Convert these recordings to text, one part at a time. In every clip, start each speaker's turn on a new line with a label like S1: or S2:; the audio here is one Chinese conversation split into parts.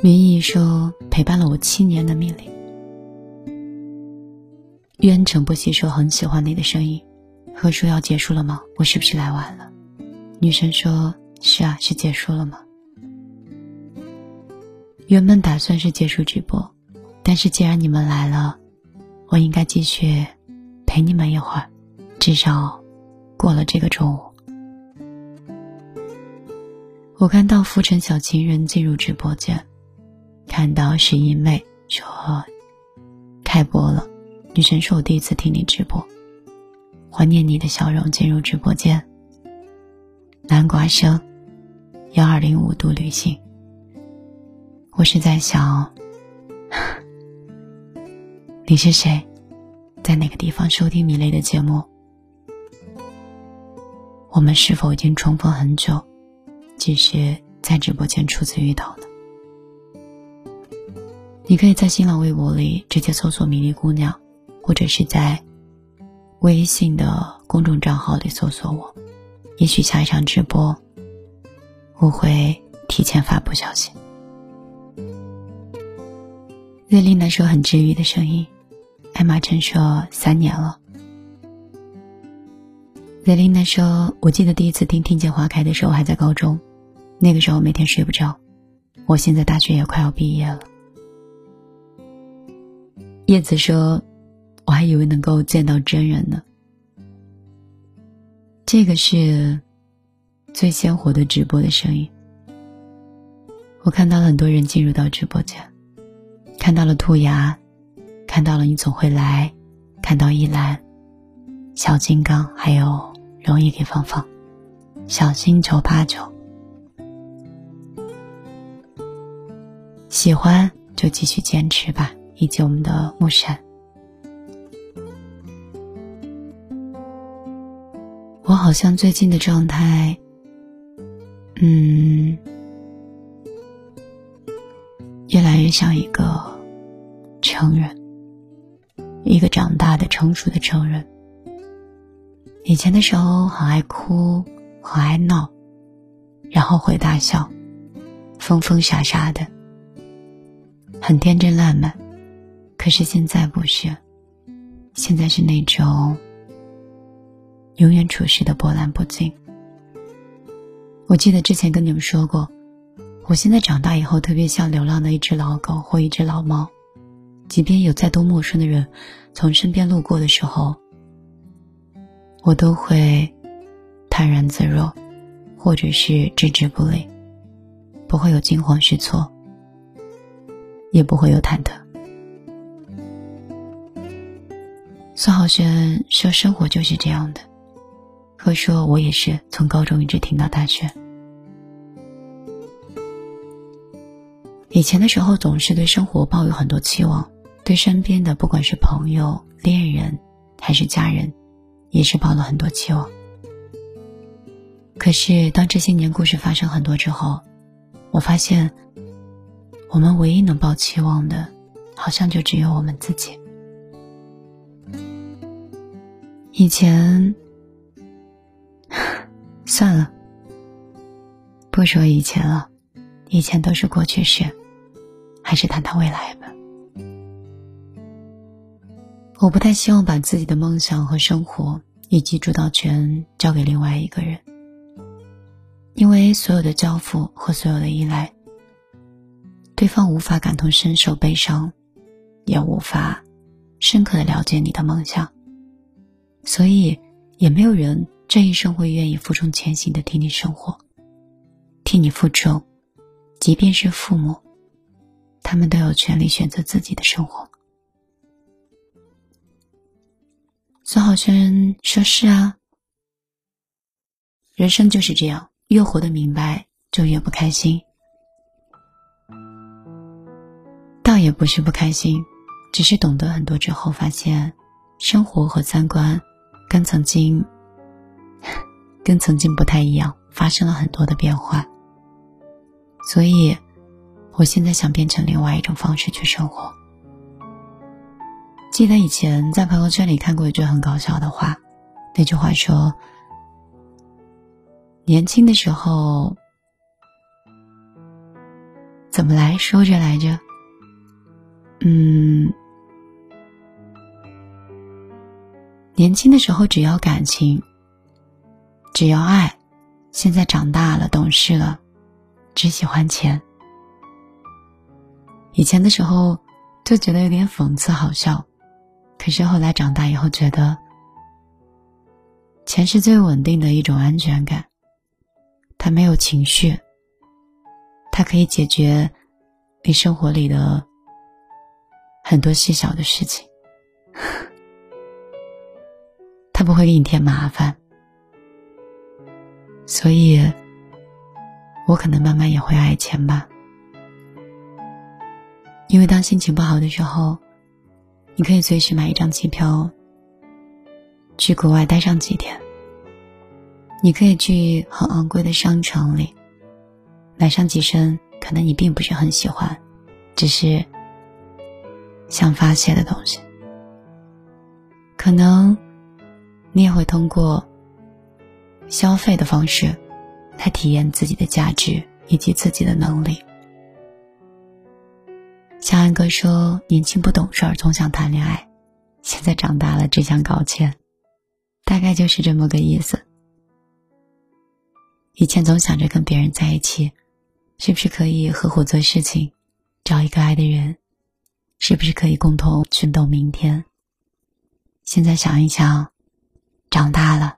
S1: 明义说陪伴了我七年的命令。”渊诚不息说很喜欢你的声音，何叔要结束了吗？我是不是来晚了？女生说：是啊，是结束了吗？原本打算是结束直播，但是既然你们来了，我应该继续陪你们一会儿，至少过了这个中午。我看到浮尘小情人进入直播间。看到是因为说开播了，女神说：“我第一次听你直播，怀念你的笑容。”进入直播间，南瓜生幺二零五度旅行。我是在想，你是谁，在哪个地方收听米雷的节目？我们是否已经重逢很久，只是在直播间初次遇到呢？你可以在新浪微博里直接搜索“米粒姑娘”，或者是在微信的公众账号里搜索我。也许下一场直播，我会提前发布消息。瑞丽娜说很治愈的声音，艾玛陈说三年了。瑞丽娜说：“我记得第一次听《听见花开》的时候还在高中，那个时候每天睡不着。我现在大学也快要毕业了。”叶子说：“我还以为能够见到真人呢。”这个是最鲜活的直播的声音。我看到了很多人进入到直播间，看到了兔牙，看到了你总会来，看到一兰、小金刚，还有容易给芳芳、小心九八九。喜欢就继续坚持吧。以及我们的木山，我好像最近的状态，嗯，越来越像一个成人，一个长大的成熟的成人。以前的时候很爱哭，很爱闹，然后会大笑，疯疯傻傻的，很天真烂漫。可是现在不是，现在是那种永远处事的波澜不惊。我记得之前跟你们说过，我现在长大以后特别像流浪的一只老狗或一只老猫，即便有再多陌生的人从身边路过的时候，我都会泰然自若，或者是置之不理，不会有惊慌失措，也不会有忐忑。苏浩轩说：“生活就是这样的。”可说：“我也是，从高中一直听到大学。以前的时候，总是对生活抱有很多期望，对身边的不管是朋友、恋人还是家人，也是抱了很多期望。可是，当这些年故事发生很多之后，我发现，我们唯一能抱期望的，好像就只有我们自己。”以前，算了，不说以前了，以前都是过去式，还是谈谈未来吧。我不太希望把自己的梦想和生活以及主导权交给另外一个人，因为所有的交付和所有的依赖，对方无法感同身受悲伤，也无法深刻的了解你的梦想。所以，也没有人这一生会愿意负重前行的替你生活，替你负重，即便是父母，他们都有权利选择自己的生活。孙浩轩说：“是啊，人生就是这样，越活得明白，就越不开心。倒也不是不开心，只是懂得很多之后，发现生活和三观。”跟曾经，跟曾经不太一样，发生了很多的变化。所以，我现在想变成另外一种方式去生活。记得以前在朋友圈里看过一句很搞笑的话，那句话说：“年轻的时候，怎么来说着来着？嗯，年轻的时候只要感情，只要爱；现在长大了，懂事了，只喜欢钱。以前的时候就觉得有点讽刺好笑，可是后来长大以后觉得，钱是最稳定的一种安全感。它没有情绪，它可以解决你生活里的。很多细小的事情，他不会给你添麻烦，所以，我可能慢慢也会爱钱吧。因为当心情不好的时候，你可以随时买一张机票，去国外待上几天。你可以去很昂贵的商场里，买上几身可能你并不是很喜欢，只是。想发泄的东西，可能你也会通过消费的方式来体验自己的价值以及自己的能力。小安哥说：“年轻不懂事儿，总想谈恋爱；现在长大了，只想搞钱。”大概就是这么个意思。以前总想着跟别人在一起，是不是可以合伙做事情，找一个爱的人。是不是可以共同奋斗明天？现在想一想，长大了，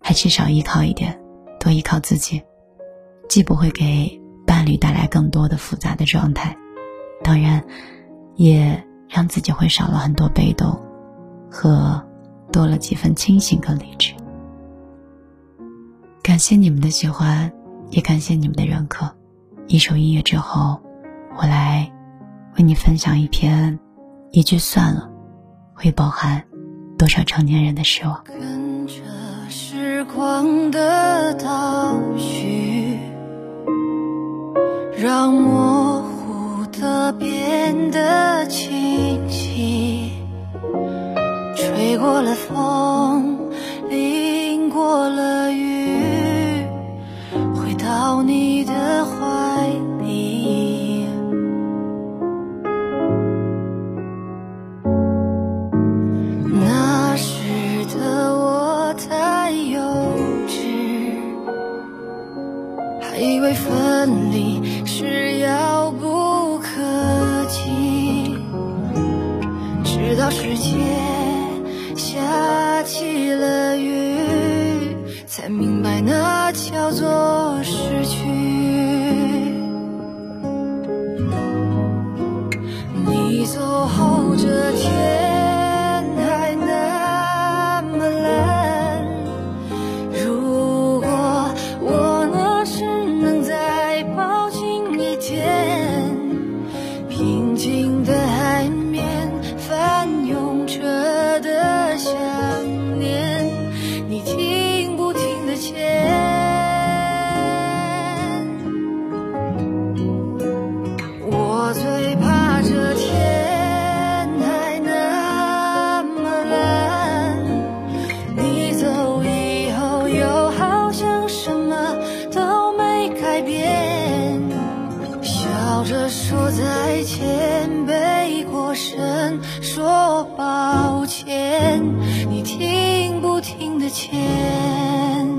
S1: 还是少依靠一点，多依靠自己，既不会给伴侣带来更多的复杂的状态，当然，也让自己会少了很多被动，和多了几分清醒跟理智。感谢你们的喜欢，也感谢你们的认可。一首音乐之后，我来。为你分享一篇，一句算了，会包含多少成年人的失望。
S2: 跟着时光的倒叙，让模糊的变得清晰。吹过了风，以为分离是遥不可及，直到世界下起了雨，才明白那叫做失去。你走后，这天。笑着说再见，背过身说抱歉，你听不听得见？